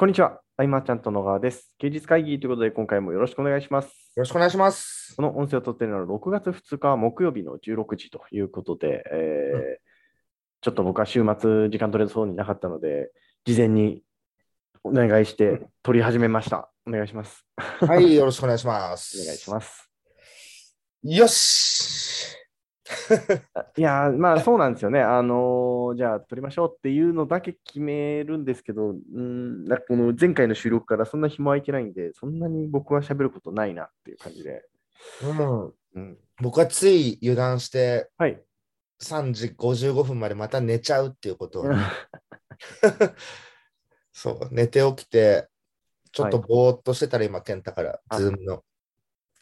こんにちは。あいまちゃんと野川です。休日会議ということで、今回もよろしくお願いします。よろしくお願いします。この音声を撮っているのは6月2日木曜日の16時ということで、えーうんちょっと僕は週末時間取れそうになかったので、事前にお願いして撮り始めました。お願いします。はい、よろしくお願いします。お願いします。よし。いやー、まあそうなんですよね。あのーじゃあ撮りましょうっていうのだけ決めるんですけど、うんなんかこの前回の収録からそんな日も空いてないんで、そんなに僕は喋ることないなっていう感じで。うん、うん、僕はつい油断してはい。3時55分までまた寝ちゃうっていうことをね、そう、寝て起きて、ちょっとぼーっとしてたら今、健太からあズームの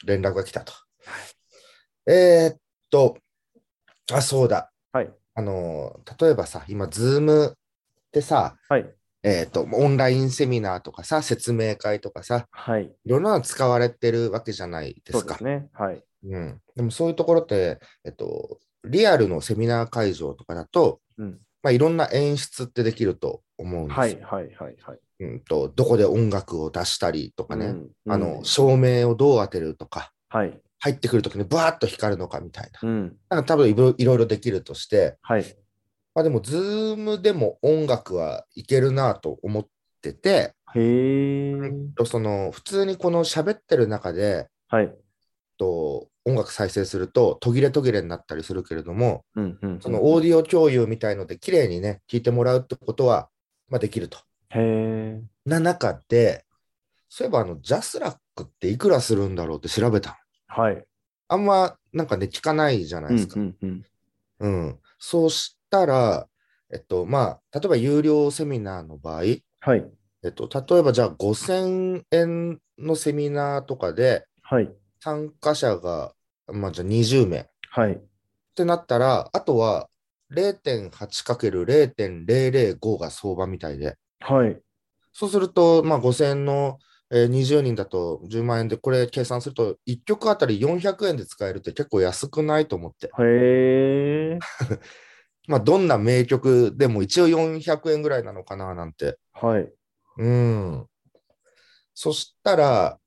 連絡が来たと。えー、っと、あ、そうだ。はい。あの、例えばさ、今、ズームってさ、はい。えーっと、オンラインセミナーとかさ、説明会とかさ、はい。いろんなの使われてるわけじゃないですか。そうですね。はい。うん、でもそういうところって、えっと、リアルのセミナー会場とかだと、うん。まあ、いろんな演出ってできると思うんですよ。はい。はい。はい。はい。うん、とどこで音楽を出したりとかね、うんあのうん照明をどう当てるとか、はい。入ってくるときにバーッと光るのかみたいな。うん。なんか多分いろいろできるとして、はい。まあ、でも、ズームでも音楽はいけるなと思ってて、へえ。その普通にこの喋ってる中で、はい。と音楽再生すると途切れ途切れになったりするけれども、うん。うん。そのオーディオ共有みたいので綺麗にね、聞いてもらうってことは、まあ、できると。へえ。な中で、そういえばあの、ジャスラックっていくらするんだろうって調べたの。はい。あんまなんかね、聞かないじゃないですか。うん。うん。うん。そうしたら、えっと、まあ、例えば有料セミナーの場合、えはい。っと、例えばじゃあ5000円のセミナーとかではい。参加者が、まあ、じゃあ20名。はい。ってなったら、あとは 0.8×0.005 が相場みたいで、はい。そうすると、まあ、5000円の、えー20人だと10万円で、これ計算すると、1曲あたり400円で使えるって結構安くないと思って。へえ。まあ、どんな名曲でも一応400円ぐらいなのかななんて。はい。うん。そしたら、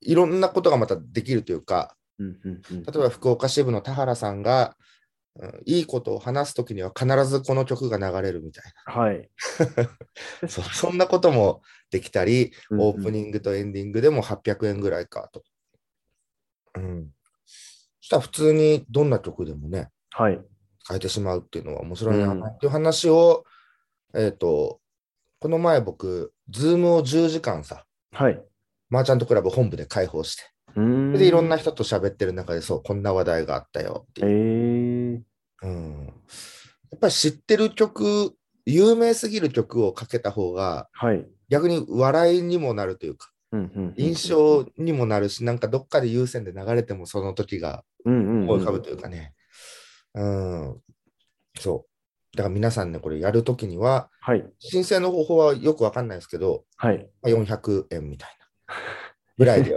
いろんなことがまたできるというか、うん。うん。うん。例えば福岡支部の田原さんが、うんいいことを話すときには必ずこの曲が流れるみたいはい。な。そそんなこともできたり、うんオープニングとエンディングでも800円ぐらいかと。うん。そしたら普通にどんな曲でもね、はい。変えてしまうっていうのは面白いなうんっていう話を、えっ、と、この前僕、ズームを10時間さ、はい。マーチャントクラブ本部で開放して、うーん。で、いろんな人と喋ってる中で、そう、こんな話題があったよっていう。へえ。うん、やっぱり知ってる曲、有名すぎる曲をかけた方が、はい。逆に笑いにもなるというか、うん。うん。印象にもなるし、なんかどっかで有線で流れてもその時がうん。うん。思い浮かぶというかね。うん。そう。だから皆さんね、これやるときには、はい。申請の方法はよくわかんないですけど、はい。まあ400円みたいな ぐらいで。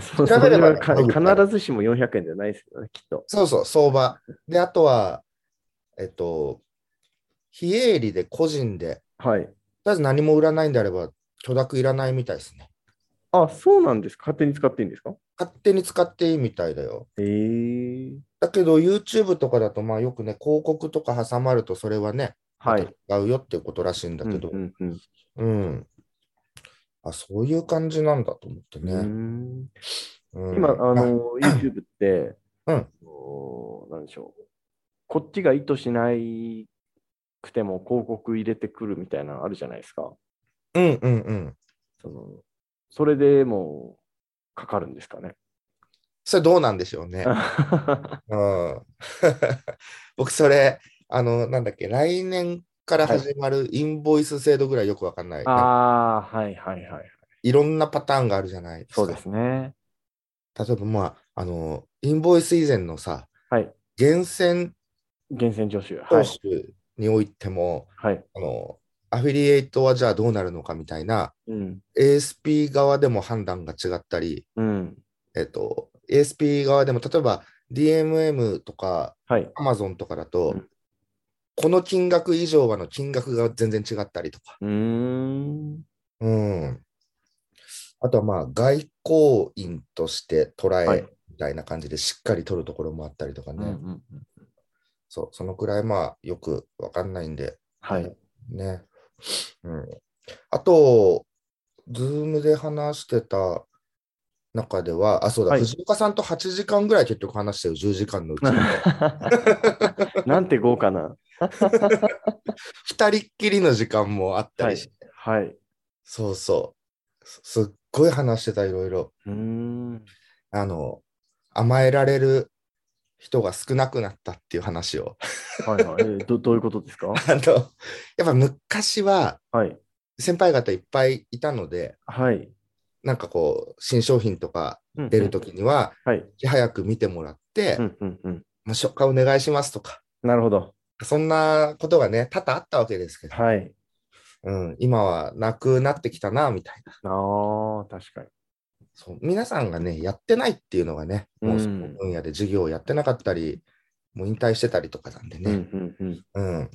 そ調べればそれはか必ずしも400円じゃないですよね、きっと。そうそう、相場。で、あとは、えっと、非営利で個人で、はい。とりあえず何も売らないんであれば、許諾いらないみたいですね。あ、そうなんですか？勝手に使っていいんですか？勝手に使っていいみたいだよ。へえ。だけど、YouTube とかだと、まあよくね、広告とか挟まると、それはね、はい。また違うよっていうことらしいんだけど、うんうんうん。あ、そういう感じなんだと思ってね。んうん今、あの、YouTube って、うんおなんでしょう。こっちが意図しないくても広告入れてくるみたいなのあるじゃないですか。うんうんうん。そのそれでもうかかるんですかね。それどうなんでしょうね。うん、僕、それ、あの、なんだっけ、来年から始まるインボイス制度ぐらいよくわかんない。ああ、はいはいはい。いろんなパターンがあるじゃないですか。そうですね。例えば、まあ、あの、インボイス以前のさ、はい。源泉源泉助手。は投い。手においても、はい。あの、アフィリエイトはじゃあどうなるのかみたいな、うん。ASP 側でも判断が違ったり、うん。えっと、ASP 側でも、例えば DMM とかはい。Amazon とかだと、うんこの金額以上はの金額が全然違ったりとか。うん。うん。あとはまあ、外交員として捉えみたいな感じでしっかり取るところもあったりとかね。はい、うんうん、そう、そのくらいまあ、よくわかんないんで。はい。ね。うん。あと、ズームで話してた中では、あ、そうだ、はい藤岡さんと8時間ぐらい結局話してる、10時間のうちに。なんて豪華な。2人っきりの時間もあったりして、はい。そうそう。すすっごい話してた、いろいろ。うーん。あの、甘えられる人が少なくなったっていう話を。はいはい。えーどどういうことですか？あの、やっぱ昔ははい。先輩方いっぱいいたので、はい。なんかこう、新商品とかうん出るときには、はい。いち早く見てもらって、うんうんうん。まあ、紹介お願いしますとか、なるほど。そんなことがね、多々あったわけですけど、はい。うん、今はなくなってきたな、みたいな。ああ、確かに。そう皆さんがね、やってないっていうのがね、もうそうんの分野で授業をやってなかったり、もう引退してたりとかなんでうんね、うんうん。うん。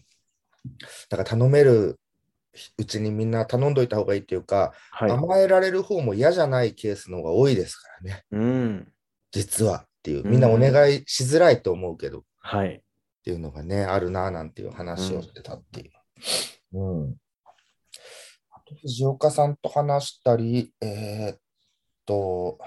だから頼めるうちにみんな頼んどいた方がいいっていうか、はい。甘えられる方も嫌じゃないケースの方が多いですからね、うん。実はっていう、みんなお願いしづらいと思うけど、はい。っていうのがね、あるななんていう話をしてたっていう。うん。あと、藤岡さんと話したり、えーっと、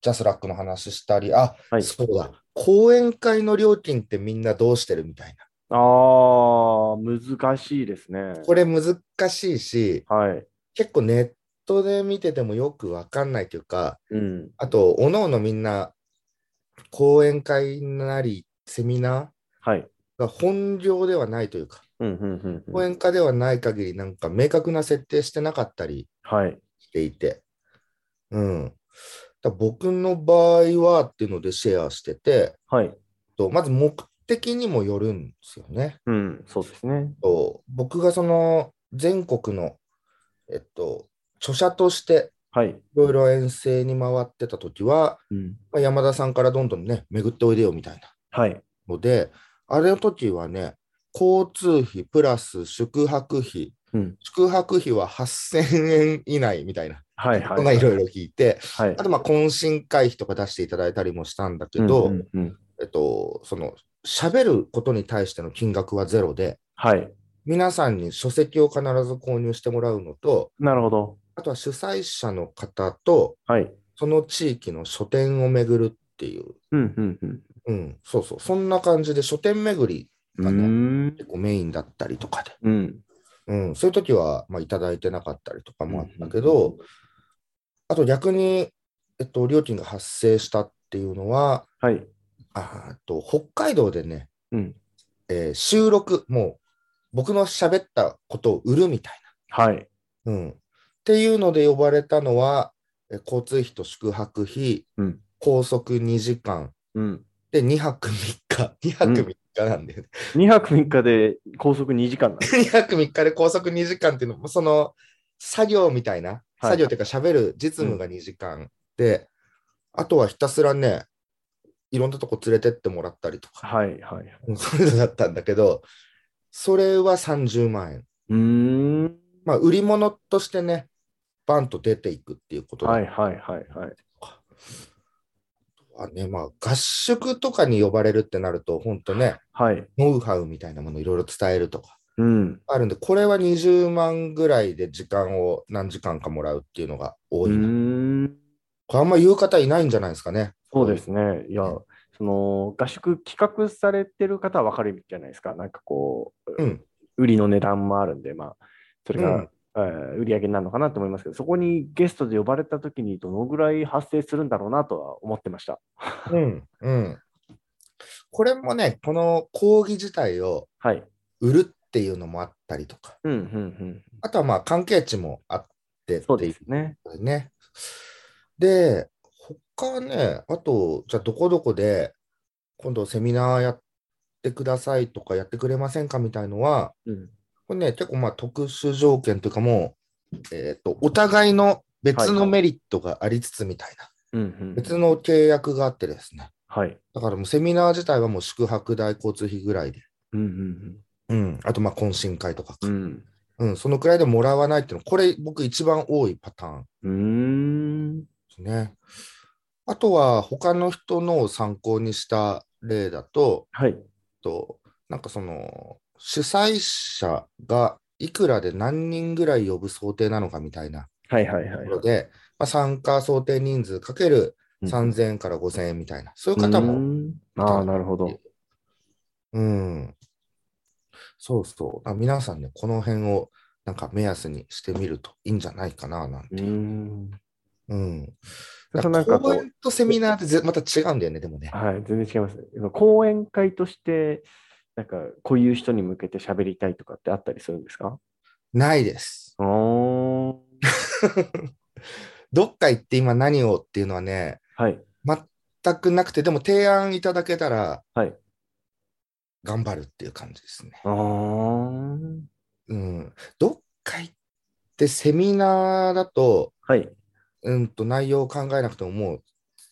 ジャスラックの話したり、あ、はいそうだ、講演会の料金ってみんなどうしてるみたいな。ああ、難しいですね。これ難しいし、はい。結構ネットで見ててもよくわかんないというか、うん。あと、おのおのみんな、講演会なり、セミナはい。ーが本業ではないというか、うんうんうんうん。講演家ではない限り、なんか明確な設定してなかったりはい。していて、うん。だ僕の場合はっていうのでシェアしてて、はい。とまず目的にもよるんですよね。うん。そうですね。と僕がその全国の、えっと、著者としてはい。いろいろ遠征に回ってた時は、うん。まあ、山田さんからどんどんね、巡っておいでよみたいなはい。ので、あれの時はね、交通費プラス宿泊費、うん。宿泊費は8000円以内みたいな、はいはい。いろいろ聞いて、はい。あとまあ懇親会費とか出していただいたりもしたんだけど、うんうんうんえっと、その、喋ることに対しての金額はゼロで、はい。皆さんに書籍を必ず購入してもらうのと、なるほど。あとは主催者の方と、はい。その地域の書店を巡るっていう、うんうんうん。うん、そうそう、そんな感じで書店巡りうがね、ん。結構メインだったりとかで、うん。うん、そういう時は、まあ、いただいてなかったりとかもあったけうんど、あと逆に、えっと、料金が発生したっていうのは、はい。あと北海道でね、うん。えー収録、もう僕の喋ったことを売るみたいはい。な。うん、っていうので呼ばれたのは、えー交通費と宿泊費、うん。高速2時間、うん。で、2泊3日、2泊3日なんだよね。2泊3日で高速2時間なんです。2泊3日で高速2時間っていうのも、その作業みたいな、はい作業っていうか喋る実務が2時間で、あとはひたすらね、いろんなとこ連れてってもらったりとか、はいはい。うんそういうのだったんだけど、それは30万円。うーん。まあ、売り物としてね、バンと出ていくっていうことだはいはいはいはい。はね、まあ、合宿とかに呼ばれるってなると、本当ね、はい。ノウハウみたいなものをいろいろ伝えるとかうん。あるんで、これは20万ぐらいで時間を何時間かもらうっていうのが多ういな。これあんま言う方いないんじゃないですかね。そうですね。いや、その合宿企画されてる方は分かるじゃないですか。なんかこう、うん。売りの値段もあるんで、まあ、それが、うんえー売り上げになるのかなと思いますけど、そこにゲストで呼ばれたときにどのぐらい発生するんだろうなとは思ってました。うん。うん。これもね、この講義自体をはい。売るっていうのもあったりとか、うん、うん、うん。あとはまあ関係値もあってそうですね。ね。で、他ね、あと、じゃあどこどこで今度セミナーやってくださいとかやってくれませんかみたいのは、うん。これね、結構まあ特殊条件というかもう、えっ、と、お互いの別のメリットがありつつみたいな、うん、うん。別の契約があってですね。はい。だからもうセミナー自体はもう宿泊代、交通費ぐらいで。うん、うん、うん。あとまあ懇親会とかか。うん。うん。うん、そのくらいでもらわないっていうの、これ僕一番多いパターンうーん。ですね。あとは他の人のを参考にした例だと、はい。となんかその主催者がいくらで何人ぐらい呼ぶ想定なのかみたいなはいはいはいとこ。ろで、まあ、参加想定人数かける3000円から5000円みたいな、そういう方も、んああ、なるほど。うん、そうそう、あ皆さんね、この辺をなんか目安にしてみるといいんじゃないかななんうて。ーん。うん。そのなんか講演とセミナーってぜまた違うんだよね、でもね。はい、全然違いますね。講演会として、なんか、こういう人に向けて喋りたいとかってあったりするんですか？ないです。おー。どっか行って今何をっていうのはね、はい。全くなくて、でも提案いただけたらはい。頑張るっていう感じですね。うん。どっか行ってセミナーだと、はい。うんと内容を考えなくてももう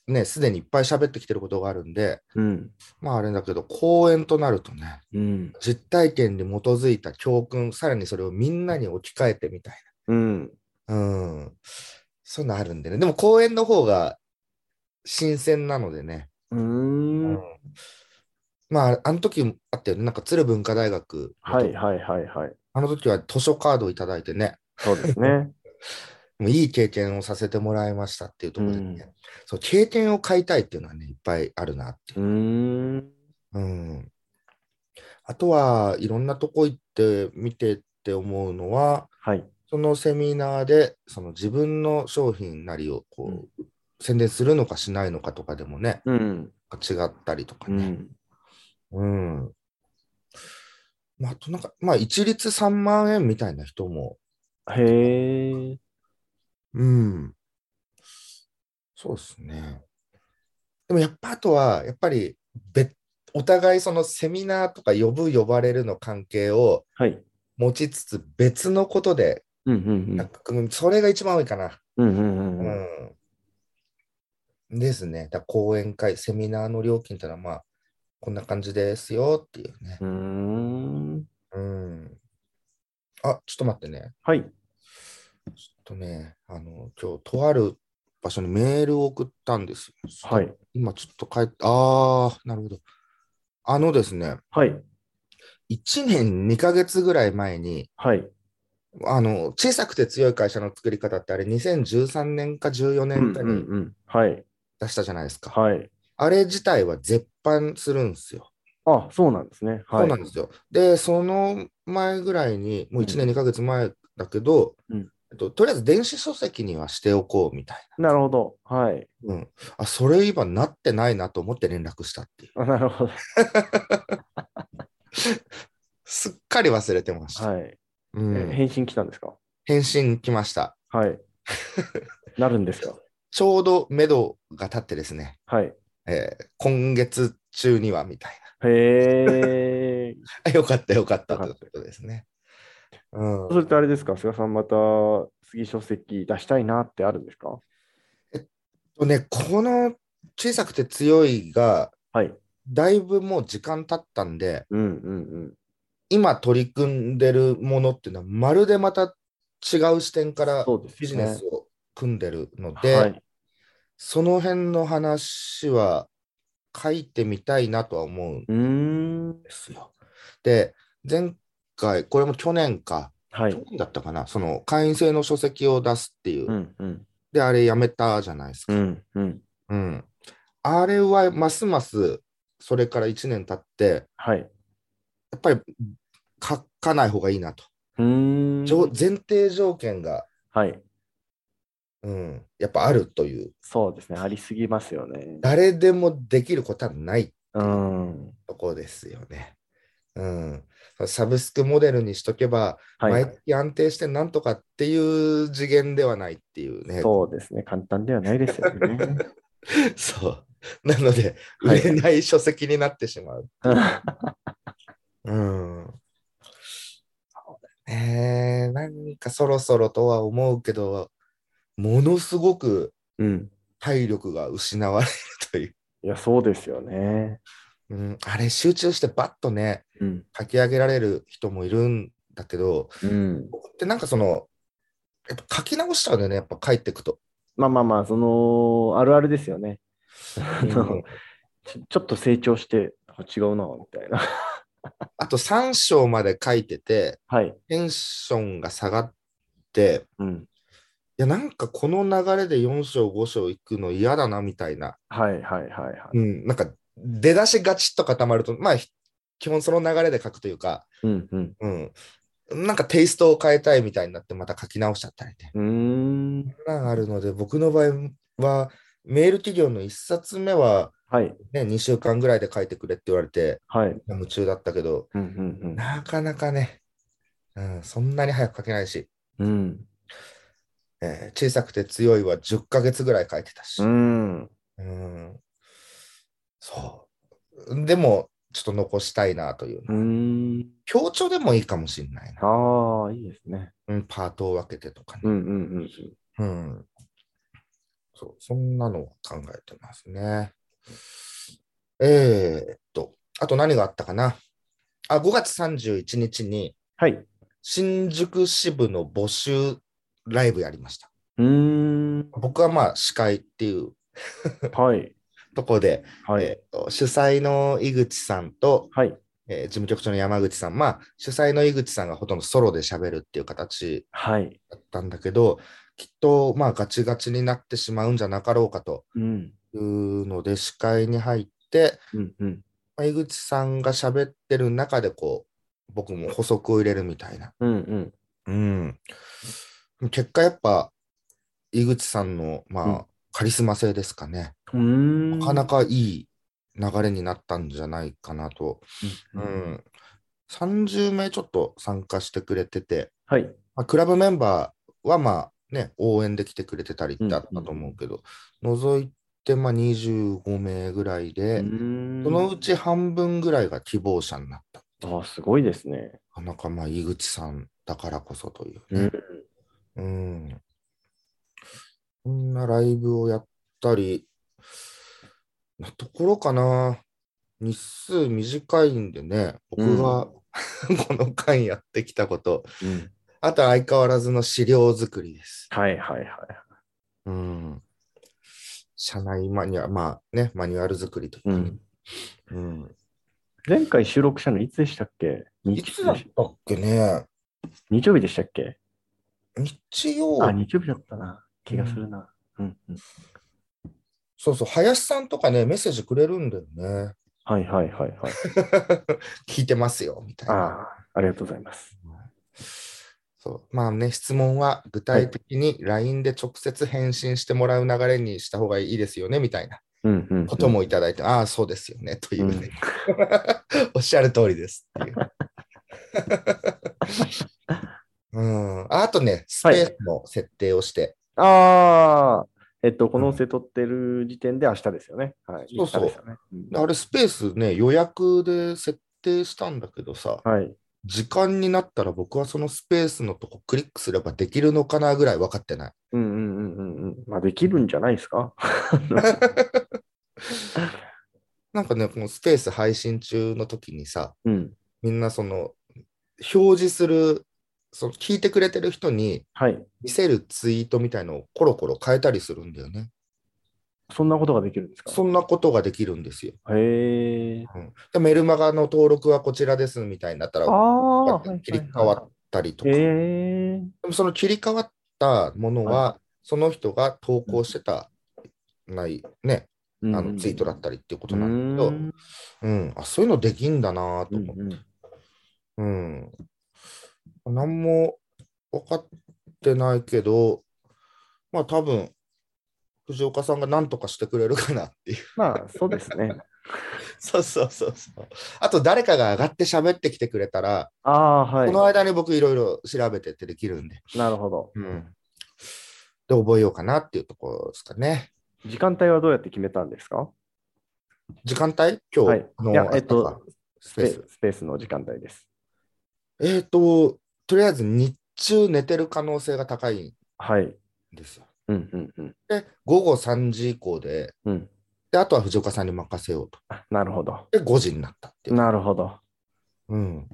ね、すでにいっぱい喋ってきてることがあるんで、うん。まああれだけど、講演となるとね、うん。実体験に基づいた教訓、さらにそれをみんなに置き換えてみたいうん。な。うん。そういうのあるんでね。でも講演の方が新鮮なのでね。うーん。まあ、あの時あったよね。なんか鶴文化大学はいはいはいはい。あの時は図書カードをいただいてね、そうですね。もういい経験をさせてもらいましたっていうところでね、うんそう経験を買いたいっていうのはね、いっぱいあるなっていう。うん。あとは、いろんなとこ行って見てって思うのは、はい。そのセミナーで、その自分の商品なりをこう、宣伝するのかしないのかとかでもね、うん。違ったりとかね。うん。うん。まあ、あとなんか、まあ、一律3万円みたいな人も、へえ。うん。そうですね。でもやっぱあとは、やっぱり別、お互いそのセミナーとか呼ぶ呼ばれるの関係をはい。持ちつつ別のことでうんうんなんか組む、それが一番多いかな。うん。うんうんうん。うん。ですね。だから講演会、セミナーの料金ってのはまあ、こんな感じですよっていうね。うーん。うん。あ、ちょっと待ってね。はい。ちょっとね、あの、今日、とある場所にメールを送ったんですよ。はい。今ちょっと帰って、ああ、なるほど。あのですね、はい。1年2ヶ月ぐらい前に、はい。あの、小さくて強い会社の作り方ってあれ2013年か14うん年かにうんうん。はい。出したじゃないですか。はい。あれ自体は絶版するんですよ。あ、そうなんですね。はい。そうなんですよ。で、その前ぐらいに、もう1年2ヶ月前だけど、うんえっと、とりあえず電子書籍にはしておこうみたいなるほど。はい。な。うん。あ、それ今なってないなと思って連絡したっていう。あなるほど。すっかり忘れてました。はい。うえん、返信来たんですか？返信来ました。はい。なるんですか？ちょうど目処が立ってですね、はい。えー今月中にはみたいへえ。な。よかったよかったよかったということですね。うんそれってあれですか？菅さんまた次書籍出したいなってあるんですか？とね、この小さくて強いが、はい。だいぶもう時間経ったんで、うんうん今取り組んでるものっていうのは、まるでまた違う視点からビジネスを組んでるのうん。で、はい。その辺の話は書いてみたいなとは思うん。ですよ。で、前回、これも去年か、はい去。年だったかな、その会員制の書籍を出すっていう、うんうん。で、あれやめたじゃないですか。うんうん。うん。あれはますますそれから1年経って、はい。やっぱり書かない方がいいなと。前提条件が、はい。うん、やっぱあるという、そうですね。ありすぎますよね。誰でもできることはないうん。とこですよね。うん、サブスクモデルにしとけば、はい。毎月安定してなんとかっていう次元ではないっていうね。そうですね。簡単ではないですよね。そう。なので、はい売れない書籍になってしまう。うん。えー、なんかそろそろとは思うけど、ものすごくうん。体力が失われるという。いや、そうですよね。うん、あれ集中してバッとね、うん。書き上げられる人もいるんだけど、うん。僕ってなんかその、やっぱ書き直しちゃうんだよね、やっぱ帰ってくと。まあまあまあ、その、あるあるですよね。あのちょちょっと成長して、あ違うな、みたいな。あと3章まで書いてて、はい。テンションが下がって、うん。いや、なんかこの流れで4章、5章行くの嫌だなみたいな。はいはいはいはい。うん、なんか出だしガチッと固まると、まあ、ひ基本その流れで書くというか、うんうん。うん、なんかテイストを変えたいみたいになってまた書き直しちゃったりね。うーん。あるので、僕の場合は、メール企業の1冊目は、はい。ね、2週間ぐらいで書いてくれって言われて、はい。夢中だったけど、うんうんなかなかね、うん、そんなに早く書けないし、うん。うん。えー小さくて強いは10ヶ月ぐらい書いてたし、うん。うんそう。でも、ちょっと残したいなというう。ん。強調でもいいかもしれないな。ああ、いいですね。うん、パートを分けてとかね。うんうんうん。うん。そう、そんなのを考えてますね。えーっと、あと何があったかな？あ、5月31日にはい。新宿支部の募集ライブやりました。うーん。僕はまあ司会っていうはい。ところで、はい。えーっと主催の井口さんと、はい。えー事務局長の山口さん、まあ主催の井口さんがほとんどソロで喋るっていう形はい。だったんだけど、きっとまあガチガチになってしまうんじゃなかろうかとうん。いうので、司会に入って、うんうん。まあ井口さんが喋ってる中で、こう、僕も補足を入れるみたいな。うんうん。うん。結果、やっぱ、井口さんの、まあ、うんカリスマ性ですかね。なかなかいい流れになったんじゃないかなと。ううんん。30名ちょっと参加してくれてて、はい。まあ、クラブメンバーはまあね、応援で来てくれてたりってあったと思うけど、除いてまあ25名ぐらいで、そのうち半分ぐらいが希望者になった。ああ、すごいですね。なかなかまあ井口さんだからこそといううんね。。うん。こんなライブをやったり、なところかな。日数短いんでね、僕が、この間やってきたこと、うん。あと相変わらずの資料作りです。はいはいはい。うん。社内マニュアル、まあね、マニュアル作りとかねうん。うん。前回収録したのいつでしたっけ？いつだったっけね？日曜日でしたっけ？日曜あ、日曜日だったな。気がするな。うんうん。そうそう、林さんとかね、メッセージくれるんだよね。はいはいはいはい。聞いてますよ、みたいな。ああ、ありがとうございます。そうまあね、質問は具体的に LINE で直接返信してもらう流れにした方がいいですよね、みたいなうんうん、うん。こともいただいて、ああ、そうですよね、というね。おっしゃる通りですっていう。うん、あとね、スペースの設定をして、ああ、えっと、この音声取ってる時点で明日ですよね。はい。そうそう明日ですよねうんあれスペースね、予約で設定したんだけどさ、はい。時間になったら僕はそのスペースのとこクリックすればできるのかなぐらい分かってない。うんうんうんうんうん。まあ、できるんじゃないですか？なんかね、このスペース配信中の時にさ、うん。みんなその表示する、その聞いてくれてる人にはい。見せるツイートみたいのをコロコロ変えたりするんだよね。そんなことができるんですか？そんなことができるんですよ。へえ。うん、でメルマガの登録はこちらですみたいになったら切り替わったりとか。へでえ。もその切り替わったものは、その人が投稿してた、ないね、あのツイートだったりっていうことなんだけど、うんうん、あそういうのできんだなと思って。うんうんうん。何も分かってないけど、まあ多分、藤岡さんが何とかしてくれるかなっていう。まあ、そうですね。そうそうそうそう。あと誰かが上がって喋ってきてくれたら、ああ、はいこ。の間に僕いろいろ調べてってできるんで、なるほど。うん。で、覚えようかなっていうところですかね。時間帯はどうやって決めたんですか？時間帯？今日はいの、えっとスペース。スペースの時間帯です。えっ、と、とりあえず日中寝てる可能性が高いんはい。ですよ。うんうんうん。で、午後3時以降で、うん。で、あとは藤岡さんに任せようと。あなるほど。で、5時になったっていう。なるほど。うん。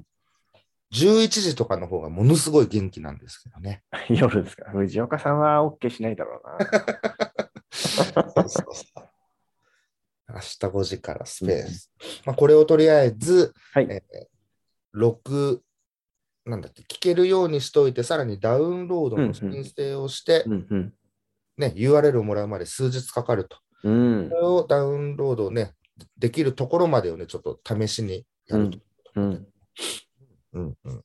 11時とかの方がものすごい元気なんですけどね。夜ですか。藤岡さんは OK しないだろうな。そうそうそう明日5時からスペース。まあ、これをとりあえず、はい。え6、なんだっけ、聞けるようにしといて、さらにダウンロードの申請をして、うんうん。ね、URL をもらうまで数日かかると。うんそれをダウンロードをね、できるところまでをね、ちょっと試しにやると。うん。うんうん。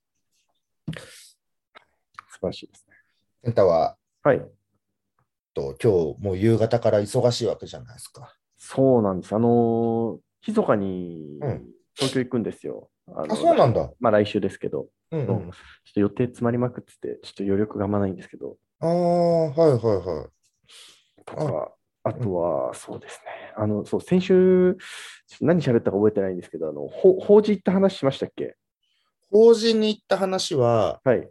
素晴らしいですね。健太は、はい。と今日もう夕方から忙しいわけじゃないですか。そうなんです。あのー、密かにうん東京行くんですよ。あのあ、そうなんだ。まあ来週ですけど、うん。ちょっと予定詰まりまくってて、ちょっと余力があんまないんですけど、ああ、はいはいはい。とか、あとは、そうですね。あの、そう、先週、何喋ったか覚えてないんですけど、あの、ほ法事行った話しましたっけ？法事に行った話は、はい。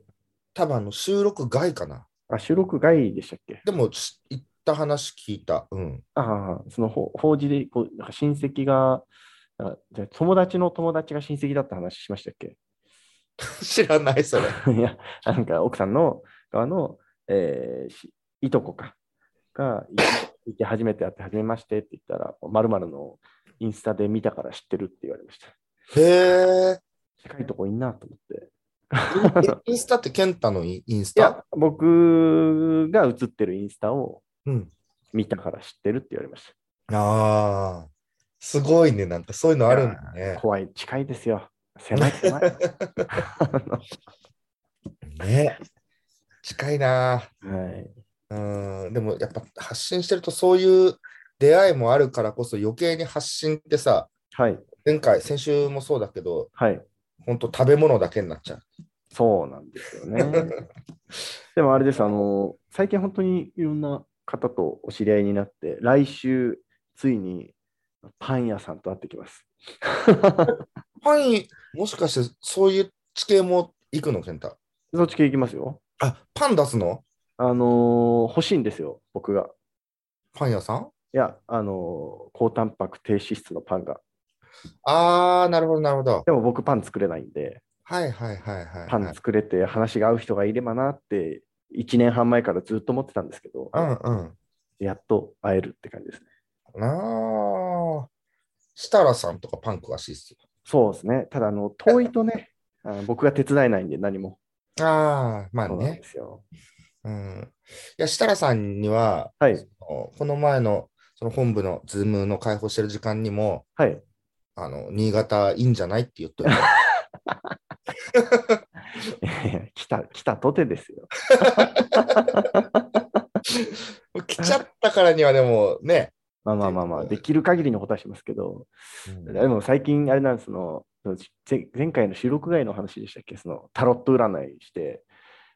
多分あの収録外かな。あ、収録外でしたっけ？でも、し行った話聞いた。うん。ああ、そのほ法事で、こう、なんか親戚が、あじゃあ友達の友達が親戚だった話しましたっけ？知らない、それ。いや、なんか奥さんの側の、えーしいとこか、が、いいて初めて会って、初めましてって言ったら、まるのインスタで見たから知ってるって言われました。へえ。近いとこいんなと思って。インスタって健太のインスいやタ、僕が写ってるインスタをうん。見たから知ってるって言われましああ、すごいね。なんかそういうのた。あるんだね。怖い、近いですよ。狭い、狭い。ね。近いな。はい。うん。でもやっぱ発信してるとそういう出会いもあるからこそ余計に発信ってさ、はい。前回、先週もそうだけど、はい。本当食べ物だけになっちゃう。そうなんですよね。でもあれです、あの、最近本当にいろんな方とお知り合いになって、来週、ついにパン屋さんと会ってきます。パン、もしかしてそういう地形も行くの、健太？そっち系行きますよ。あ、パン出すの？あのー欲しいんですよ、僕が。パン屋さん？いや、あのー高タンパク低脂質のパンが。あー、なるほど、なるほど。でも僕パン作れないんで、はいはいはいはい、はい。パン作れて話が合う人がいればなって、1年半前からずっと思ってたんですけど、うんうん。やっと会えるって感じですね。なあ。設楽さんとかパン詳しいっすよ。そうですね。ただ、あの、遠いとね、あの僕が手伝えないんで何も。ああ、まあそうなんね。ですよ。うん。いや、設楽さんには、はい。この前のその本部のズームの開放してる時間にも、はい。あの、新潟いいんじゃないって言ってる。来た、来たとてですよ。来ちゃったからにはでもね。まあまあまあまあ、できる限りのことはしますけど、うん。でも最近、あれなんですその、前前回の収録外の話でしたっけ、そのタロット占いして、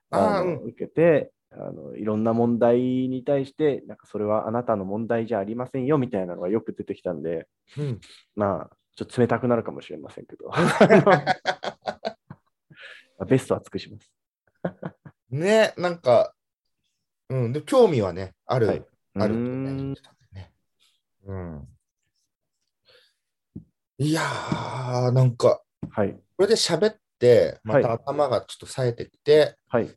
あの受けてあの、いろんな問題に対して、なんかそれはあなたの問題じゃありませんよみたいなのがよく出てきたんで、うん。まあ、ちょっと冷たくなるかもしれませんけど、ベストは尽くします。ね、なんか、うん、で興味はね、ある、はい。あるとね。うん。いやー、なんか、はい。これで喋って、またはい頭がちょっと冴えてきて、はい。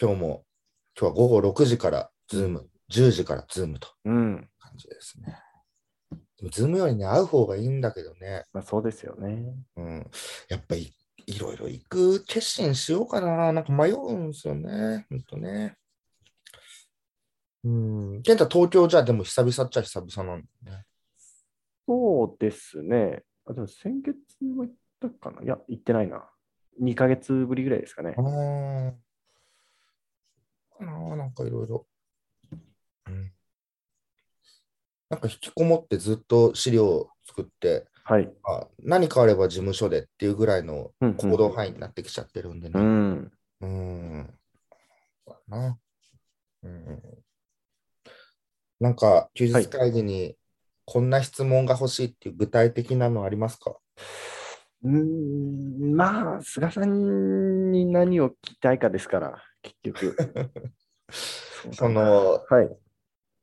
今日も、今日は午後6時からズーム、10時からズームとうん。感じですね。ズームよりね、会う方がいいんだけどね、まあ、そうですよね。うん、やっぱりいろいろ行く決心しようかな、なんか迷うんですよね、ほんとね。うん、健太、東京じゃでも久々っちゃ久々なんだね。そうですね。あでも先月も行ったかないや、行ってないな。2ヶ月ぶりぐらいですかねあ。ーかななんかいろいろ。うん。なんか引きこもってずっと資料を作って、はい。あ何かあれば事務所でっていうぐらいのうんうん行動範囲になってきちゃってるんでうね。ん。うん。そうだな。うん。なんか休日会議にこんな質問が欲しいっていう具体的なのありますか、うーん、まあ、菅さんに何を聞きたいかですから、結局。その、はい。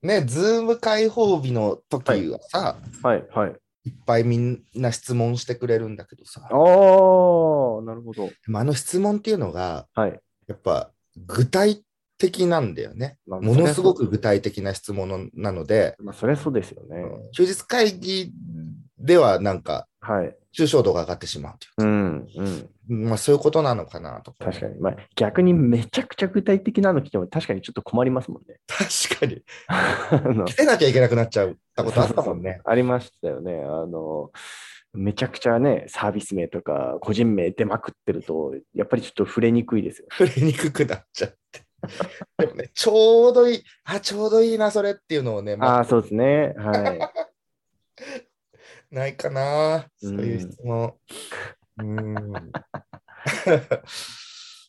ね、ズーム開放日の時はさ、はい。はい。いっぱいみんな質問してくれるんだけどさ、ああ、なるほど。あの質問っていうのが、はい。やっぱ具体的なんだよね。まあものすごく具体的な質問のなので、まあ、そりゃそうですよね。休日会議ではなんか、はい。抽象度が上がってしまうといううん、うん。か、まあそういうことなのかなとか。確かに。まあ、逆にめちゃくちゃ具体的なの来ても確かにちょっと困りますもんね。確かに。あの出なきゃいけなくなっちゃったことあったもんね。ありましたよね。あの、めちゃくちゃね、サービス名とか個人名出まくってると、やっぱりちょっと触れにくいですよ。触れにくくなっちゃって。でもね、ちょうどいい、あ、ちょうどいいな、それっていうのをね、まああ、そうですね。はい。ないかな、うそうんいう質問。うん。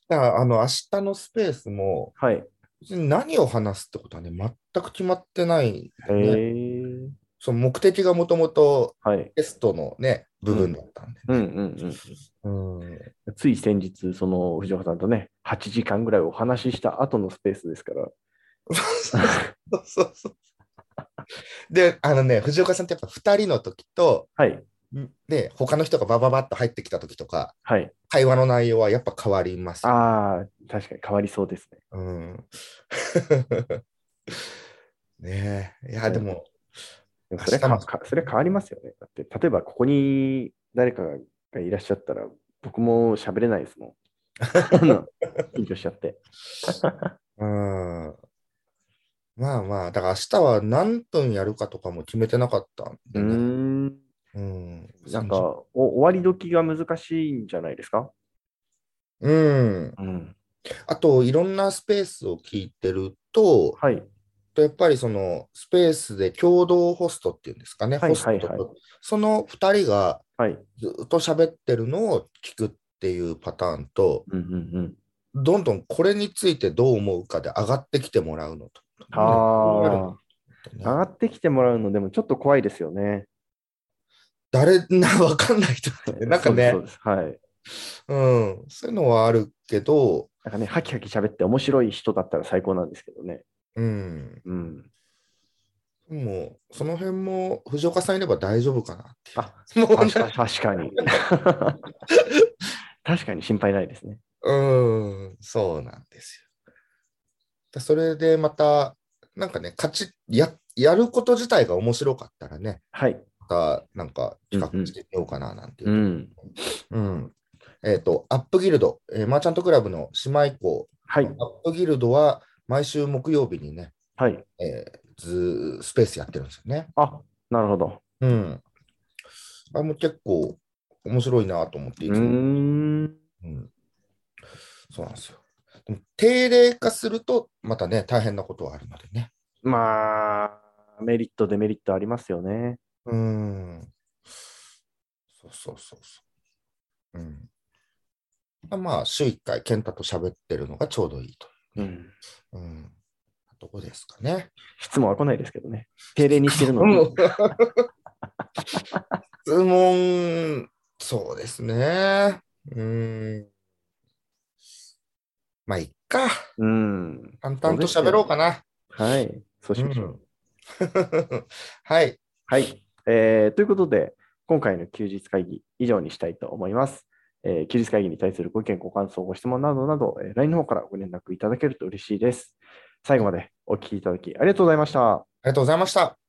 だから、あの、明日のスペースも、はい。何を話すってことはね、全く決まってないんだよね。へえ。その目的がもともとはい。テストのね、部分だったんで、うんうんうん。うん。つい先日、その藤岡さんとね、8時間ぐらいお話しした後のスペースですから。そうそうそう。で、あのね、藤岡さんってやっぱ2人の時と、はい。で、他の人がバババッと入ってきた時とか、はい。会話の内容はやっぱ変わりますよ。ああ、確かに変わりそうですね。うん。ねえ。いや、でも、でもそれか明日もかそれ変わりますよね。だって、例えばここに誰かがいらっしゃったら、僕も喋れないですもん。緊張しちゃって。うん。まあまあ、だから明日は何分やるかとかも決めてなかったんね。ん。うん。なんかお、終わり時が難しいんじゃないですか？うん。うん。あと、いろんなスペースを聞いてると、はい。やっぱりそのスペースで共同ホストっていうんですかね、はいホストとはいはいその2人がはい。ずっと喋ってるのを聞くっていうパターンと、うんうんうん。どんどんこれについてどう思うかで上がってきてもらうのと。あ上がってきてもらうのでもちょっと怖いですよね。誰な、わかんない人ってね なんかねはい。うん、そういうのはあるけど、なんかね、ハキハキ喋って面白い人だったら最高なんですけどね。うん、うん。もう、その辺も藤岡さんいれば大丈夫かなって。あ、もう確か確かに。確かに心配ないですね。うん、そうなんですよ。だそれでまた、なんかね、勝ちや、やること自体が面白かったらね、はい。またなんか企画してみようかななんていうう。ん。うん。えっ、と、アップギルド、えーマーチャントクラブの姉妹校、はい。アップギルドは毎週木曜日にね、はい。えーずスペースやってるんですよね。あ、なるほど。うん。あれも結構面白いなと思っていうつーも、ん。うんそうなんですよ。でも定例化すると、またね、大変なことはあるのでね。まあ、メリット、デメリットありますよね。うん。そうそうそうそう。うん。あまあ、週1回、健太と喋ってるのがちょうどいいと。うん。うん。どこですかね。質問は来ないですけどね。定例にしてるのうんに。質問、そうですね。うん。まあ、いっか。うん。淡々と喋ろうかな。はい。そうしましょう。はい。はい、えーということで、今回の休日会議、以上にしたいと思います。えー休日会議に対するご意見、ご感想、ご質問などなど、えー LINE の方からご連絡いただけると嬉しいです。最後までお聞きいただきありがとうございました。ありがとうございました。